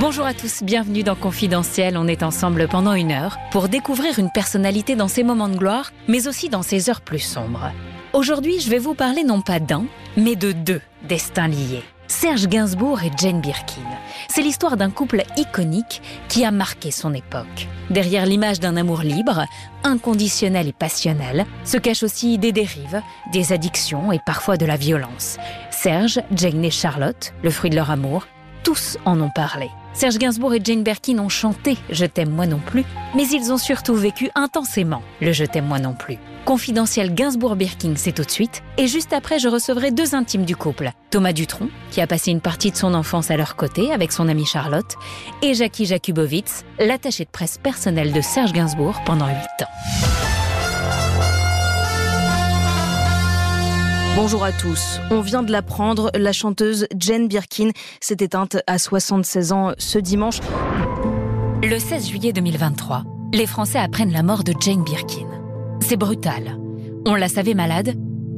Bonjour à tous, bienvenue dans Confidentiel. On est ensemble pendant une heure pour découvrir une personnalité dans ses moments de gloire, mais aussi dans ses heures plus sombres. Aujourd'hui, je vais vous parler non pas d'un, mais de deux destins liés. Serge Gainsbourg et Jane Birkin. C'est l'histoire d'un couple iconique qui a marqué son époque. Derrière l'image d'un amour libre, inconditionnel et passionnel, se cachent aussi des dérives, des addictions et parfois de la violence. Serge, Jane et Charlotte, le fruit de leur amour, tous en ont parlé. Serge Gainsbourg et Jane Birkin ont chanté Je t'aime moi non plus, mais ils ont surtout vécu intensément le Je t'aime moi non plus. Confidentiel Gainsbourg-Birkin, c'est tout de suite. Et juste après, je recevrai deux intimes du couple. Thomas Dutronc, qui a passé une partie de son enfance à leur côté avec son amie Charlotte, et Jackie Jakubowicz, l'attaché de presse personnel de Serge Gainsbourg pendant huit ans. Bonjour à tous. On vient de l'apprendre, la chanteuse Jane Birkin s'est éteinte à 76 ans ce dimanche. Le 16 juillet 2023, les Français apprennent la mort de Jane Birkin. C'est brutal. On la savait malade,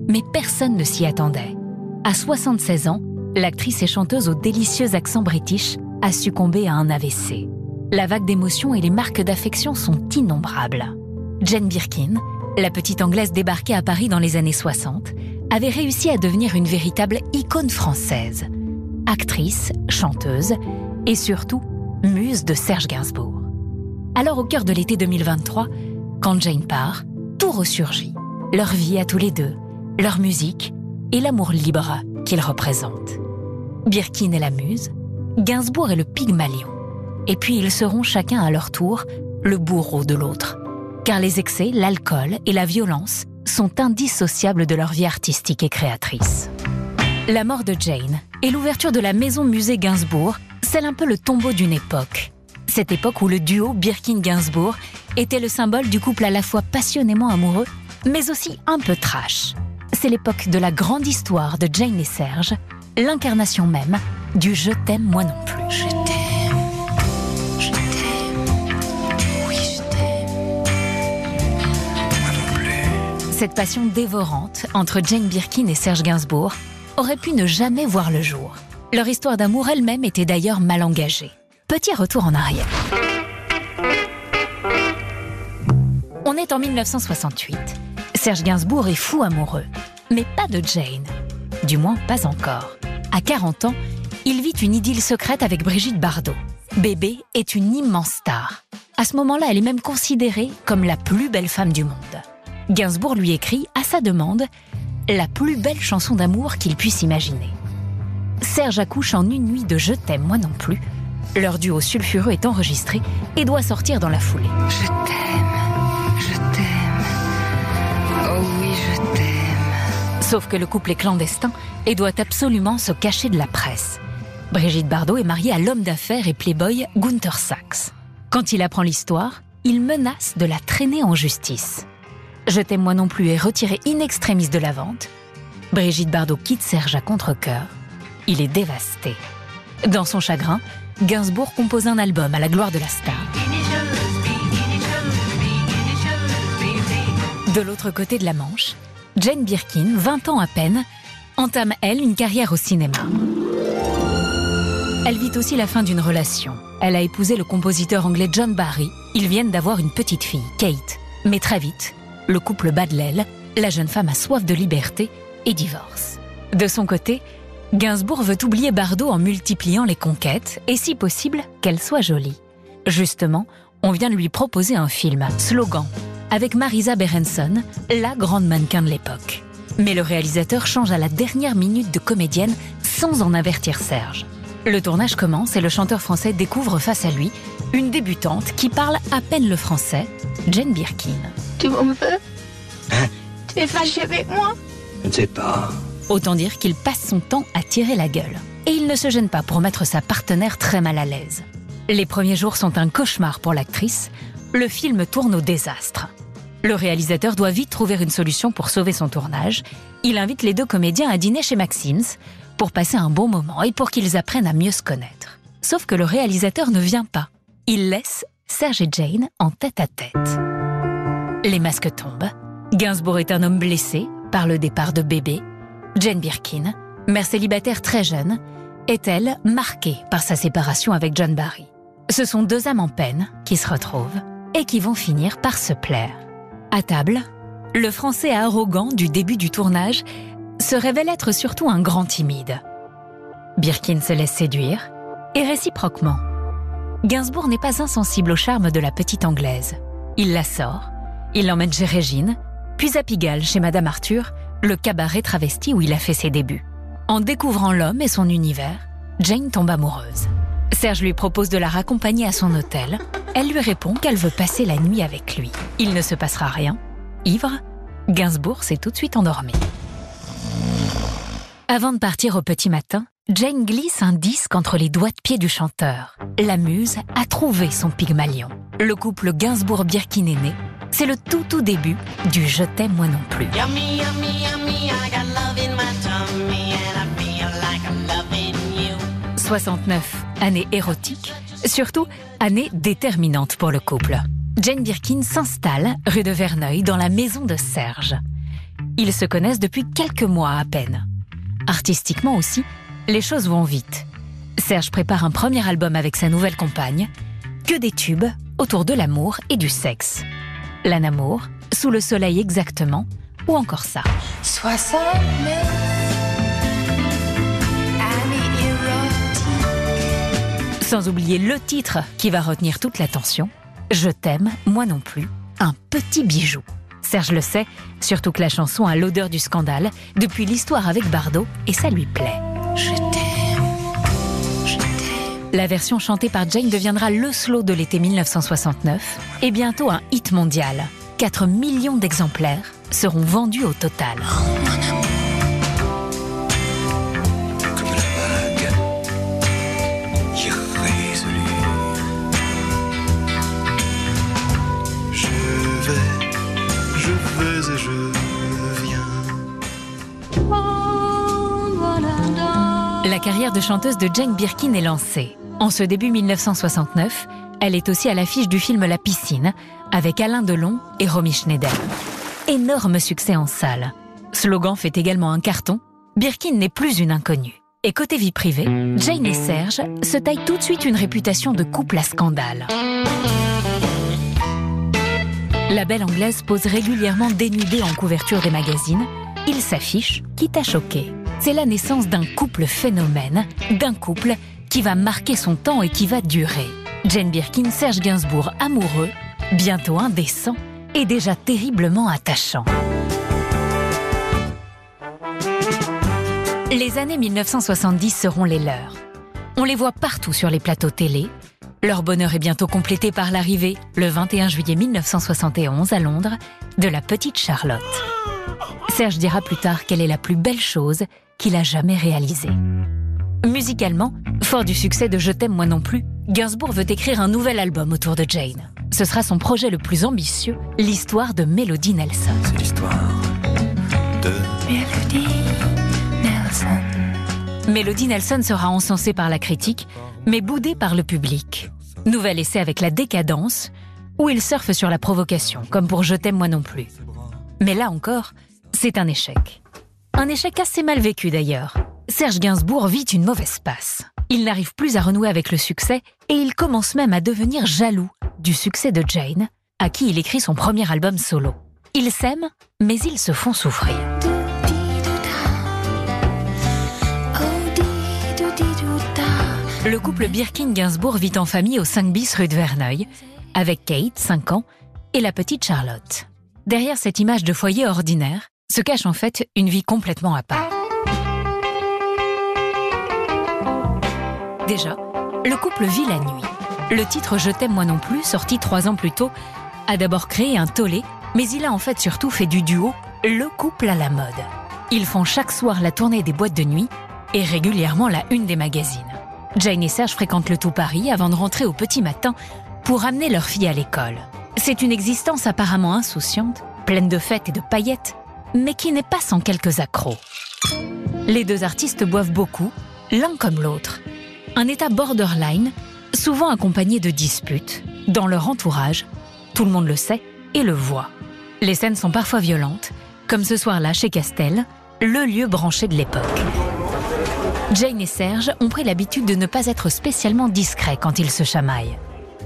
mais personne ne s'y attendait. À 76 ans, l'actrice et chanteuse au délicieux accent british a succombé à un AVC. La vague d'émotions et les marques d'affection sont innombrables. Jane Birkin, la petite Anglaise débarquée à Paris dans les années 60, avait réussi à devenir une véritable icône française. Actrice, chanteuse et surtout muse de Serge Gainsbourg. Alors au cœur de l'été 2023, quand Jane part, tout ressurgit. Leur vie à tous les deux, leur musique et l'amour libre qu'ils représentent. Birkin est la muse, Gainsbourg est le pygmalion. Et puis ils seront chacun à leur tour le bourreau de l'autre. Car les excès, l'alcool et la violence sont indissociables de leur vie artistique et créatrice. La mort de Jane et l'ouverture de la maison musée Gainsbourg scellent un peu le tombeau d'une époque. Cette époque où le duo Birkin-Gainsbourg était le symbole du couple à la fois passionnément amoureux, mais aussi un peu trash. C'est l'époque de la grande histoire de Jane et Serge, l'incarnation même du Je t'aime moi non plus. Cette passion dévorante entre Jane Birkin et Serge Gainsbourg aurait pu ne jamais voir le jour. Leur histoire d'amour elle-même était d'ailleurs mal engagée. Petit retour en arrière. On est en 1968. Serge Gainsbourg est fou amoureux. Mais pas de Jane. Du moins, pas encore. À 40 ans, il vit une idylle secrète avec Brigitte Bardot. Bébé est une immense star. À ce moment-là, elle est même considérée comme la plus belle femme du monde. Gainsbourg lui écrit, à sa demande, la plus belle chanson d'amour qu'il puisse imaginer. Serge accouche en une nuit de Je t'aime moi non plus. Leur duo sulfureux est enregistré et doit sortir dans la foulée. Je t'aime. Sauf que le couple est clandestin et doit absolument se cacher de la presse. Brigitte Bardot est mariée à l'homme d'affaires et playboy Gunther Sachs. Quand il apprend l'histoire, il menace de la traîner en justice. Je t'aime moi non plus est retiré in extremis de la vente. Brigitte Bardot quitte Serge à contre-coeur. Il est dévasté. Dans son chagrin, Gainsbourg compose un album à la gloire de la star. De l'autre côté de la Manche, Jane Birkin, 20 ans à peine, entame, elle, une carrière au cinéma. Elle vit aussi la fin d'une relation. Elle a épousé le compositeur anglais John Barry. Ils viennent d'avoir une petite fille, Kate. Mais très vite, le couple bat de l'aile, la jeune femme a soif de liberté et divorce. De son côté, Gainsbourg veut oublier Bardot en multipliant les conquêtes et si possible qu'elle soit jolie. Justement, on vient de lui proposer un film, Slogan, avec Marisa Berenson, la grande mannequin de l'époque. Mais le réalisateur change à la dernière minute de comédienne sans en avertir Serge. Le tournage commence et le chanteur français découvre face à lui une débutante qui parle à peine le français, Jane Birkin. Tu m'en veux hein Tu es fâché avec moi Je ne sais pas. Autant dire qu'il passe son temps à tirer la gueule. Et il ne se gêne pas pour mettre sa partenaire très mal à l'aise. Les premiers jours sont un cauchemar pour l'actrice. Le film tourne au désastre. Le réalisateur doit vite trouver une solution pour sauver son tournage. Il invite les deux comédiens à dîner chez Maxim's pour passer un bon moment et pour qu'ils apprennent à mieux se connaître. Sauf que le réalisateur ne vient pas. Il laisse Serge et Jane en tête à tête. Les masques tombent. Gainsbourg est un homme blessé par le départ de bébé. Jane Birkin, mère célibataire très jeune, est elle marquée par sa séparation avec John Barry? Ce sont deux âmes en peine qui se retrouvent et qui vont finir par se plaire. À table, le français arrogant du début du tournage se révèle être surtout un grand timide. Birkin se laisse séduire, et réciproquement. Gainsbourg n'est pas insensible au charme de la petite anglaise. Il la sort, il l'emmène chez Régine, puis à Pigalle chez Madame Arthur, le cabaret travesti où il a fait ses débuts. En découvrant l'homme et son univers, Jane tombe amoureuse. Serge lui propose de la raccompagner à son hôtel. Elle lui répond qu'elle veut passer la nuit avec lui. Il ne se passera rien. Ivre, Gainsbourg s'est tout de suite endormi. Avant de partir au petit matin, Jane glisse un disque entre les doigts de pied du chanteur. La muse a trouvé son Pygmalion. Le couple Gainsbourg-Birkin est né. C'est le tout tout début du Je t'aime moi non plus. 69, année érotique, surtout année déterminante pour le couple. Jane Birkin s'installe rue de Verneuil dans la maison de Serge. Ils se connaissent depuis quelques mois à peine. Artistiquement aussi, les choses vont vite. Serge prépare un premier album avec sa nouvelle compagne, que des tubes autour de l'amour et du sexe. L'anamour, sous le soleil exactement, ou encore ça. 69 Sans oublier le titre qui va retenir toute l'attention, Je t'aime, moi non plus, un petit bijou. Serge le sait, surtout que la chanson a l'odeur du scandale depuis l'histoire avec Bardot et ça lui plaît. La version chantée par Jane deviendra le slow de l'été 1969 et bientôt un hit mondial. 4 millions d'exemplaires seront vendus au total. Carrière de chanteuse de Jane Birkin est lancée. En ce début 1969, elle est aussi à l'affiche du film La piscine avec Alain Delon et Romy Schneider. Énorme succès en salle. Slogan fait également un carton. Birkin n'est plus une inconnue. Et côté vie privée, Jane et Serge se taillent tout de suite une réputation de couple à scandale. La belle anglaise pose régulièrement dénudée en couverture des magazines. Il s'affiche, quitte à choquer c'est la naissance d'un couple phénomène, d'un couple qui va marquer son temps et qui va durer. Jane Birkin, Serge Gainsbourg, amoureux, bientôt indécent et déjà terriblement attachant. Les années 1970 seront les leurs. On les voit partout sur les plateaux télé. Leur bonheur est bientôt complété par l'arrivée, le 21 juillet 1971 à Londres, de la petite Charlotte. Serge dira plus tard qu'elle est la plus belle chose qu'il a jamais réalisée. Musicalement, fort du succès de Je t'aime moi non plus, Gainsbourg veut écrire un nouvel album autour de Jane. Ce sera son projet le plus ambitieux, l'histoire de Melody Nelson. C'est l'histoire de Melody Nelson. Melody Nelson sera encensée par la critique, mais boudée par le public. Nouvel essai avec la décadence, où il surfe sur la provocation, comme pour Je t'aime moi non plus. Mais là encore, c'est un échec. Un échec assez mal vécu d'ailleurs. Serge Gainsbourg vit une mauvaise passe. Il n'arrive plus à renouer avec le succès et il commence même à devenir jaloux du succès de Jane, à qui il écrit son premier album solo. Ils s'aiment, mais ils se font souffrir. Le couple Birkin-Gainsbourg vit en famille au 5 bis rue de Verneuil, avec Kate, 5 ans, et la petite Charlotte. Derrière cette image de foyer ordinaire, se cache en fait une vie complètement à part. Déjà, le couple vit la nuit. Le titre Je t'aime moi non plus, sorti trois ans plus tôt, a d'abord créé un tollé, mais il a en fait surtout fait du duo le couple à la mode. Ils font chaque soir la tournée des boîtes de nuit et régulièrement la une des magazines. Jane et Serge fréquentent le tout Paris avant de rentrer au petit matin pour amener leur fille à l'école. C'est une existence apparemment insouciante, pleine de fêtes et de paillettes, mais qui n'est pas sans quelques accros. Les deux artistes boivent beaucoup, l'un comme l'autre. Un état borderline, souvent accompagné de disputes, dans leur entourage, tout le monde le sait et le voit. Les scènes sont parfois violentes, comme ce soir-là chez Castel, le lieu branché de l'époque. Jane et Serge ont pris l'habitude de ne pas être spécialement discrets quand ils se chamaillent.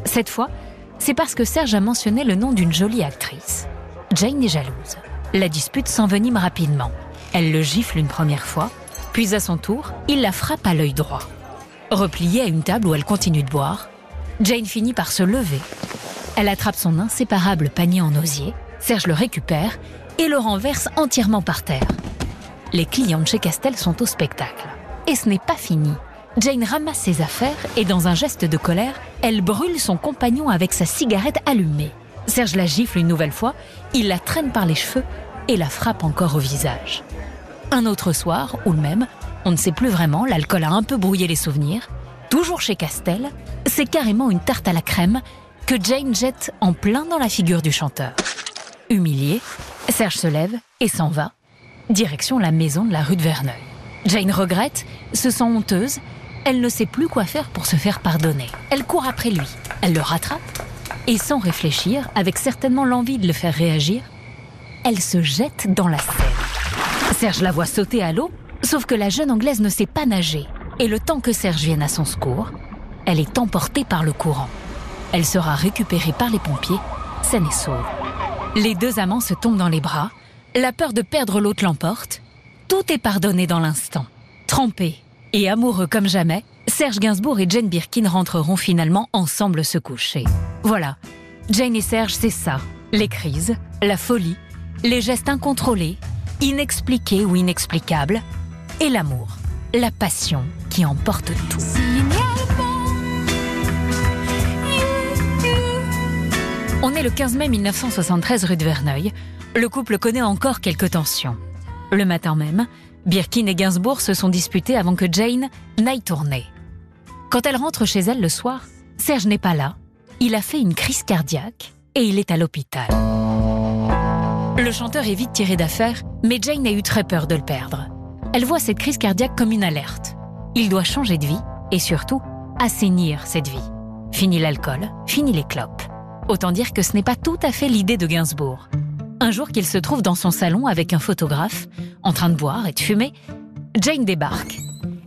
Cette fois, c'est parce que Serge a mentionné le nom d'une jolie actrice. Jane est jalouse. La dispute s'envenime rapidement. Elle le gifle une première fois, puis à son tour, il la frappe à l'œil droit. Repliée à une table où elle continue de boire, Jane finit par se lever. Elle attrape son inséparable panier en osier, Serge le récupère et le renverse entièrement par terre. Les clients de chez Castel sont au spectacle. Et ce n'est pas fini. Jane ramasse ses affaires et dans un geste de colère, elle brûle son compagnon avec sa cigarette allumée. Serge la gifle une nouvelle fois, il la traîne par les cheveux et la frappe encore au visage. Un autre soir, ou le même, on ne sait plus vraiment, l'alcool a un peu brouillé les souvenirs. Toujours chez Castel, c'est carrément une tarte à la crème que Jane jette en plein dans la figure du chanteur. Humilié, Serge se lève et s'en va, direction la maison de la rue de Verneuil. Jane regrette, se sent honteuse, elle ne sait plus quoi faire pour se faire pardonner. Elle court après lui, elle le rattrape, et sans réfléchir, avec certainement l'envie de le faire réagir, elle se jette dans la Seine. Serge la voit sauter à l'eau, sauf que la jeune Anglaise ne sait pas nager, et le temps que Serge vienne à son secours, elle est emportée par le courant. Elle sera récupérée par les pompiers, saine et sauve. Les deux amants se tombent dans les bras, la peur de perdre l'autre l'emporte, tout est pardonné dans l'instant. Trempés et amoureux comme jamais, Serge Gainsbourg et Jane Birkin rentreront finalement ensemble se coucher. Voilà, Jane et Serge, c'est ça. Les crises, la folie, les gestes incontrôlés, inexpliqués ou inexplicables, et l'amour, la passion qui emporte tout. On est le 15 mai 1973 rue de Verneuil. Le couple connaît encore quelques tensions. Le matin même, Birkin et Gainsbourg se sont disputés avant que Jane n'aille tourner. Quand elle rentre chez elle le soir, Serge n'est pas là. Il a fait une crise cardiaque et il est à l'hôpital. Le chanteur est vite tiré d'affaire, mais Jane a eu très peur de le perdre. Elle voit cette crise cardiaque comme une alerte. Il doit changer de vie et surtout assainir cette vie. Fini l'alcool, fini les clopes. Autant dire que ce n'est pas tout à fait l'idée de Gainsbourg. Un jour qu'il se trouve dans son salon avec un photographe, en train de boire et de fumer, Jane débarque.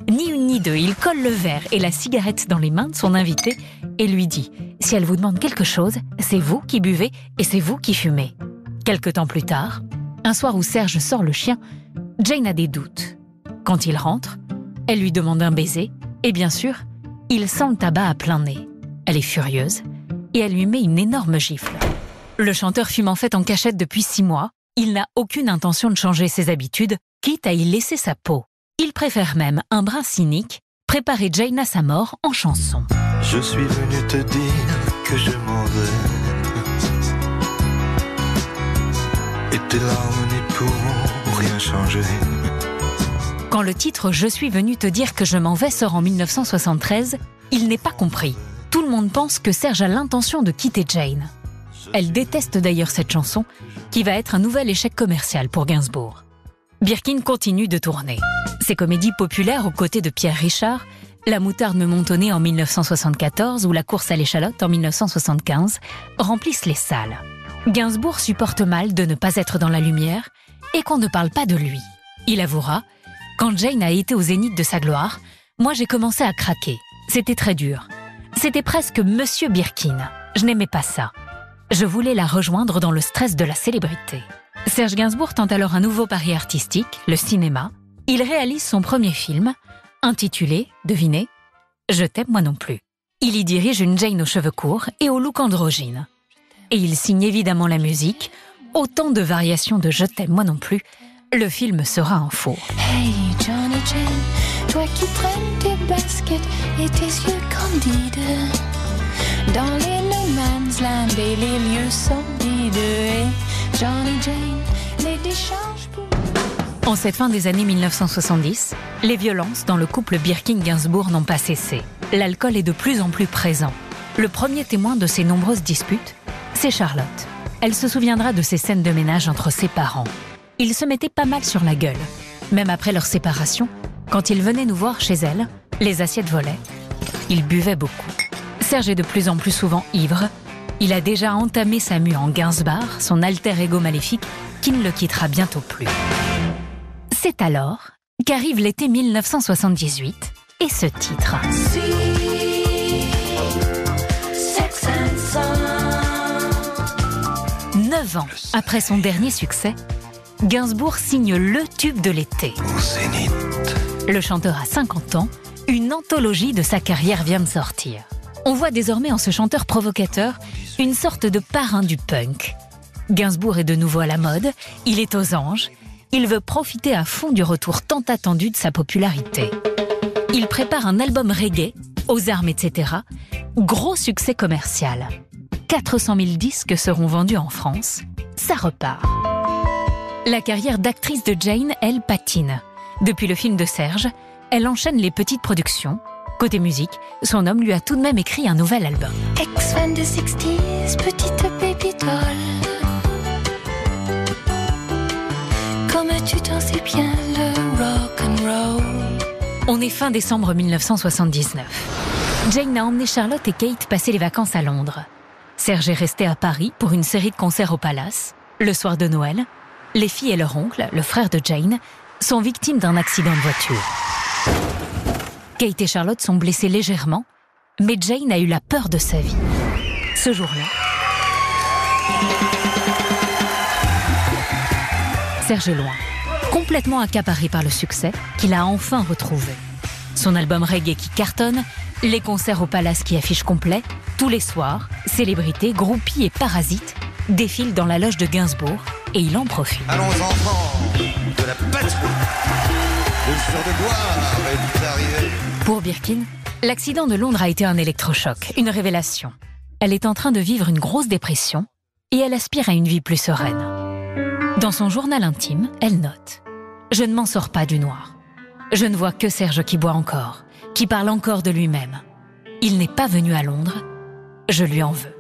Ni une ni deux, il colle le verre et la cigarette dans les mains de son invité et lui dit Si elle vous demande quelque chose, c'est vous qui buvez et c'est vous qui fumez. Quelque temps plus tard, un soir où Serge sort le chien, Jane a des doutes. Quand il rentre, elle lui demande un baiser et bien sûr, il sent le tabac à plein nez. Elle est furieuse et elle lui met une énorme gifle. Le chanteur fume en fait en cachette depuis six mois. Il n'a aucune intention de changer ses habitudes, quitte à y laisser sa peau. Il préfère même, un brin cynique, préparer Jane à sa mort en chanson. Je suis venu te dire que je m'en vais. Et larmes n'y pourront rien changer. Quand le titre Je suis venu te dire que je m'en vais sort en 1973, il n'est pas compris. Tout le monde pense que Serge a l'intention de quitter Jane. Elle déteste d'ailleurs cette chanson, qui va être un nouvel échec commercial pour Gainsbourg. Birkin continue de tourner. Ses comédies populaires aux côtés de Pierre Richard, La moutarde me montonnait en 1974 ou La course à l'échalote en 1975, remplissent les salles. Gainsbourg supporte mal de ne pas être dans la lumière et qu'on ne parle pas de lui. Il avouera, quand Jane a été au zénith de sa gloire, moi j'ai commencé à craquer. C'était très dur. C'était presque Monsieur Birkin. Je n'aimais pas ça. Je voulais la rejoindre dans le stress de la célébrité. Serge Gainsbourg tente alors un nouveau pari artistique, le cinéma. Il réalise son premier film, intitulé, devinez, Je t'aime moi non plus. Il y dirige une Jane aux cheveux courts et au look androgyne. Et il signe évidemment la musique, autant de variations de Je t'aime moi non plus. Le film sera un four. Hey Johnny Jane, toi qui traînes tes baskets et tes yeux candides dans les no man's land et les lieux sordides. Hey Johnny Jane, les décharges pour. En cette fin des années 1970, les violences dans le couple Birkin-Gainsbourg n'ont pas cessé. L'alcool est de plus en plus présent. Le premier témoin de ces nombreuses disputes, c'est Charlotte. Elle se souviendra de ces scènes de ménage entre ses parents. Ils se mettaient pas mal sur la gueule. Même après leur séparation, quand ils venaient nous voir chez elle, les assiettes volaient. Ils buvaient beaucoup. Serge est de plus en plus souvent ivre. Il a déjà entamé sa mue en Gainsbar, son alter ego maléfique, qui ne le quittera bientôt plus. C'est alors qu'arrive l'été 1978 et ce titre. 9 ans après son dernier succès, Gainsbourg signe le tube de l'été. Le chanteur a 50 ans, une anthologie de sa carrière vient de sortir. On voit désormais en ce chanteur provocateur une sorte de parrain du punk. Gainsbourg est de nouveau à la mode, il est aux anges, il veut profiter à fond du retour tant attendu de sa popularité. Il prépare un album reggae, aux armes, etc. Gros succès commercial. 400 000 disques seront vendus en France. Ça repart. La carrière d'actrice de Jane, elle, patine. Depuis le film de Serge, elle enchaîne les petites productions. Côté musique, son homme lui a tout de même écrit un nouvel album. Ex-fan de 60s, petite baby doll. Comme tu t'en sais bien, le rock and roll. On est fin décembre 1979. Jane a emmené Charlotte et Kate passer les vacances à Londres. Serge est resté à Paris pour une série de concerts au Palace. Le soir de Noël, les filles et leur oncle, le frère de Jane, sont victimes d'un accident de voiture. Kate et Charlotte sont blessées légèrement, mais Jane a eu la peur de sa vie. Ce jour-là, Serge est loin, complètement accaparé par le succès qu'il a enfin retrouvé. Son album reggae qui cartonne, les concerts au Palace qui affichent complet, tous les soirs, célébrités, groupies et parasites défilent dans la loge de Gainsbourg et il en profite. Allons enfants de la patrie. Le de gloire est arrivé. Pour Birkin, l'accident de Londres a été un électrochoc, une révélation. Elle est en train de vivre une grosse dépression et elle aspire à une vie plus sereine. Dans son journal intime, elle note ⁇ Je ne m'en sors pas du noir. Je ne vois que Serge qui boit encore, qui parle encore de lui-même. Il n'est pas venu à Londres, je lui en veux.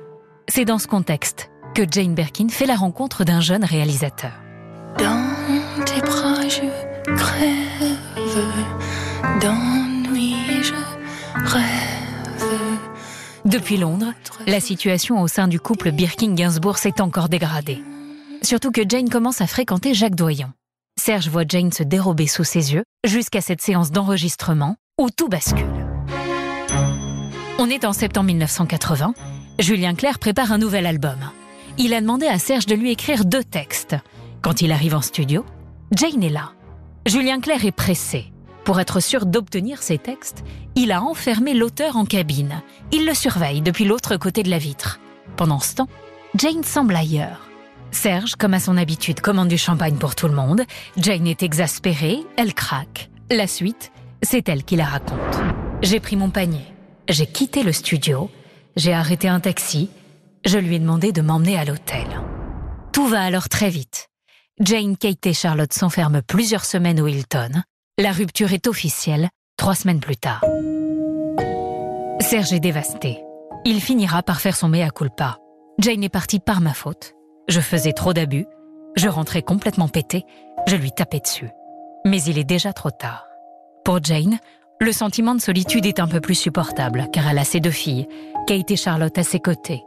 C'est dans ce contexte que Jane Birkin fait la rencontre d'un jeune réalisateur. Dans tes bras, je crève. D'ennui, je rêve. Depuis Londres, la situation au sein du couple Birkin-Gainsbourg s'est encore dégradée. Surtout que Jane commence à fréquenter Jacques Doyon. Serge voit Jane se dérober sous ses yeux jusqu'à cette séance d'enregistrement où tout bascule. On est en septembre 1980. Julien Clerc prépare un nouvel album. Il a demandé à Serge de lui écrire deux textes. Quand il arrive en studio, Jane est là. Julien Clerc est pressé. Pour être sûr d'obtenir ses textes, il a enfermé l'auteur en cabine. Il le surveille depuis l'autre côté de la vitre. Pendant ce temps, Jane semble ailleurs. Serge, comme à son habitude, commande du champagne pour tout le monde. Jane est exaspérée, elle craque. La suite, c'est elle qui la raconte. J'ai pris mon panier, j'ai quitté le studio, j'ai arrêté un taxi, je lui ai demandé de m'emmener à l'hôtel. Tout va alors très vite. Jane, Kate et Charlotte s'enferment plusieurs semaines au Hilton. La rupture est officielle trois semaines plus tard. Serge est dévasté. Il finira par faire son mea culpa. Jane est partie par ma faute. Je faisais trop d'abus. Je rentrais complètement pété. Je lui tapais dessus. Mais il est déjà trop tard. Pour Jane, le sentiment de solitude est un peu plus supportable car elle a ses deux filles, Kate et Charlotte à ses côtés.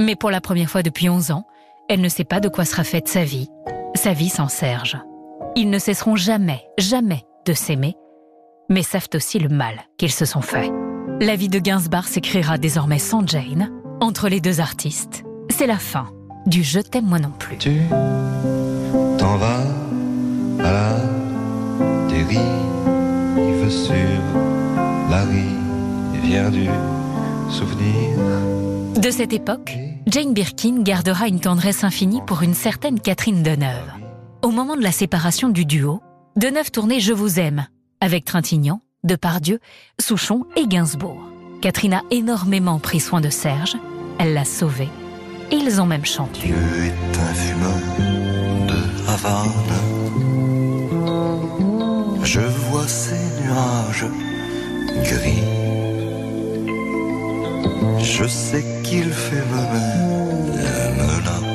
Mais pour la première fois depuis 11 ans, elle ne sait pas de quoi sera faite sa vie, sa vie sans Serge. Ils ne cesseront jamais, jamais de s'aimer, mais savent aussi le mal qu'ils se sont fait. La vie de Gainsbourg s'écrira désormais sans Jane, entre les deux artistes. C'est la fin du Je t'aime moi non plus. Tu t'en vas à la sur la rivière du souvenir. De cette époque, Jane Birkin gardera une tendresse infinie pour une certaine Catherine Deneuve. Au moment de la séparation du duo, Deneuve tournait Je vous aime avec Trintignant, Depardieu, Souchon et Gainsbourg. Catherine a énormément pris soin de Serge, elle l'a sauvé et ils ont même chanté. Dieu est un fumeur de Havane. Je vois ces nuages gris. Je sais qu'il fait la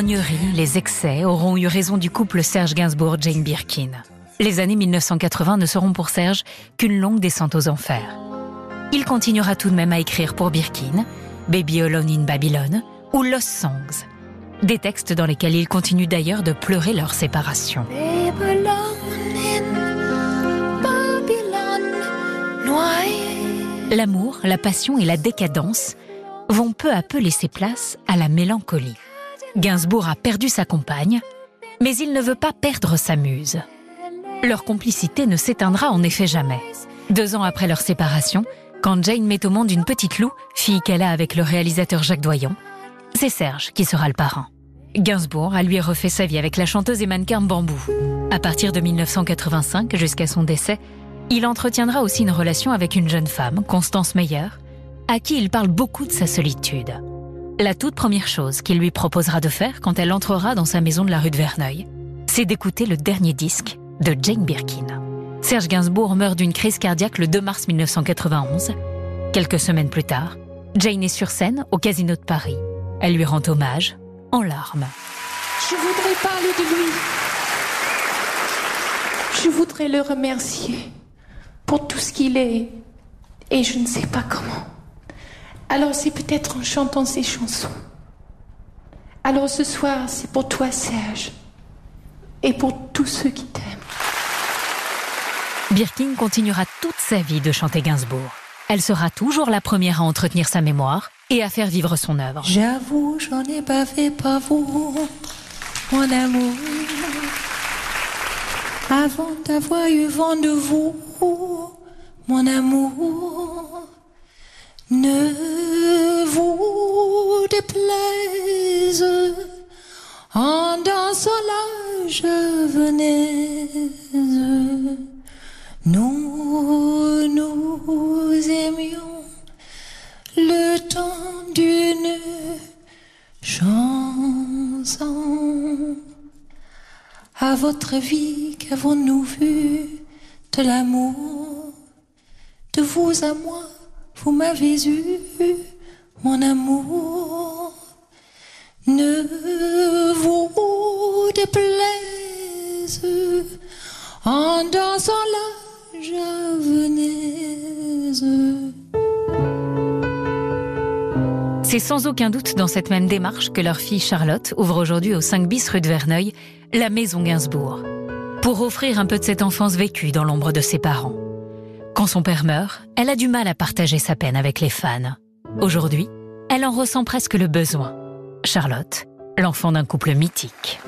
les excès auront eu raison du couple Serge Gainsbourg-Jane Birkin. Les années 1980 ne seront pour Serge qu'une longue descente aux enfers. Il continuera tout de même à écrire pour Birkin, Baby Alone in Babylon ou Lost Songs. Des textes dans lesquels il continue d'ailleurs de pleurer leur séparation. L'amour, la passion et la décadence vont peu à peu laisser place à la mélancolie. Gainsbourg a perdu sa compagne, mais il ne veut pas perdre sa muse. Leur complicité ne s'éteindra en effet jamais. Deux ans après leur séparation, quand Jane met au monde une petite Lou, fille qu'elle a avec le réalisateur Jacques Doyon, c'est Serge qui sera le parrain. Gainsbourg a lui refait sa vie avec la chanteuse et mannequin Bambou. À partir de 1985 jusqu'à son décès, il entretiendra aussi une relation avec une jeune femme, Constance Meyer, à qui il parle beaucoup de sa solitude. La toute première chose qu'il lui proposera de faire quand elle entrera dans sa maison de la rue de Verneuil, c'est d'écouter le dernier disque de Jane Birkin. Serge Gainsbourg meurt d'une crise cardiaque le 2 mars 1991. Quelques semaines plus tard, Jane est sur scène au Casino de Paris. Elle lui rend hommage en larmes. Je voudrais parler de lui. Je voudrais le remercier pour tout ce qu'il est et je ne sais pas comment. Alors c'est peut-être en chantant ces chansons. Alors ce soir, c'est pour toi Serge et pour tous ceux qui t'aiment. Birkin continuera toute sa vie de chanter Gainsbourg. Elle sera toujours la première à entretenir sa mémoire et à faire vivre son œuvre. J'avoue, j'en ai pas fait pas vous, mon amour. Avant d'avoir eu vent de vous, mon amour, ne vous déplaise. En dansant je venais. Nous nous aimions le temps d'une chanson. À votre vie, qu'avons-nous vu de l'amour De vous à moi, vous m'avez eu, mon amour. Ne vous déplaise en dansant la javanaise. C'est sans aucun doute dans cette même démarche que leur fille Charlotte ouvre aujourd'hui au 5 bis rue de Verneuil la maison Gainsbourg, pour offrir un peu de cette enfance vécue dans l'ombre de ses parents. Quand son père meurt, elle a du mal à partager sa peine avec les fans. Aujourd'hui, elle en ressent presque le besoin. Charlotte, l'enfant d'un couple mythique.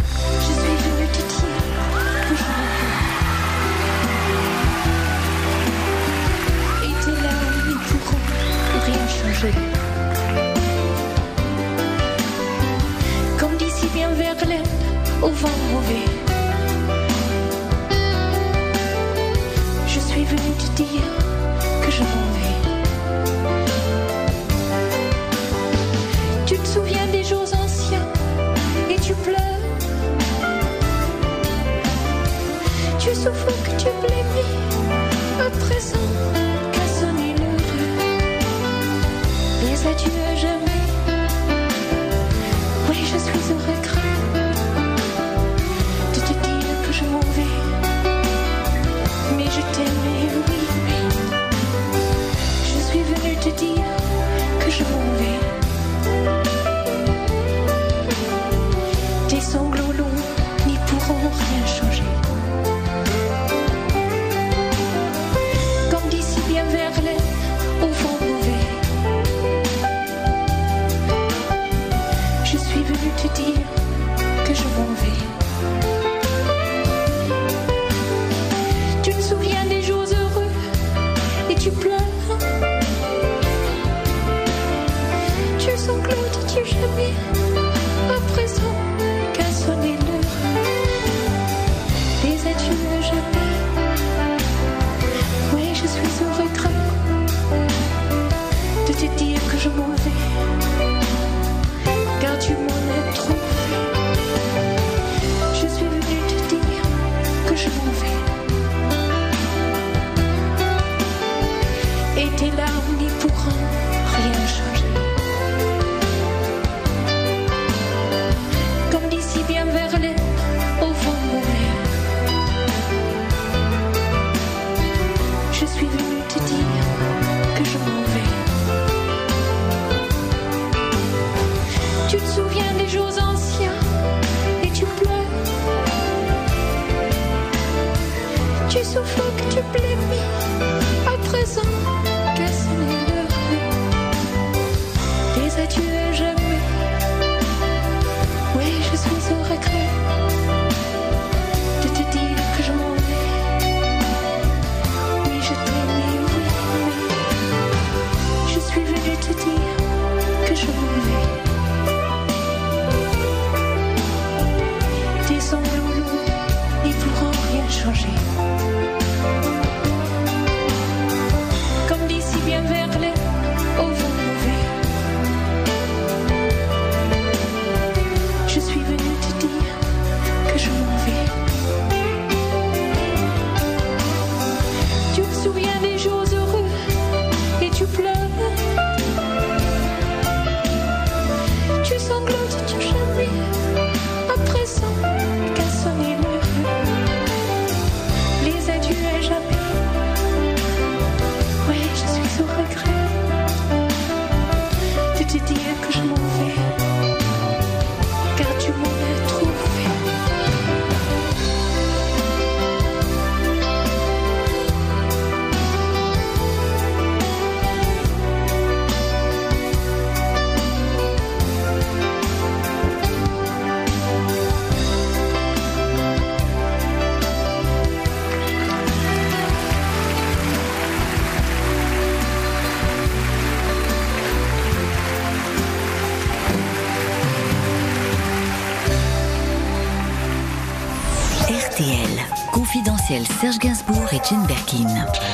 Comme d'ici bien Verlaine, au vent mauvais. Suis venue te dire que je m'en vais. Tu te souviens des jours anciens et tu pleures. Tu souffres que tu blêmis à présent qu'a sonné l'heure. Les adieux à jamais. Oui, je suis au de te dire Martin.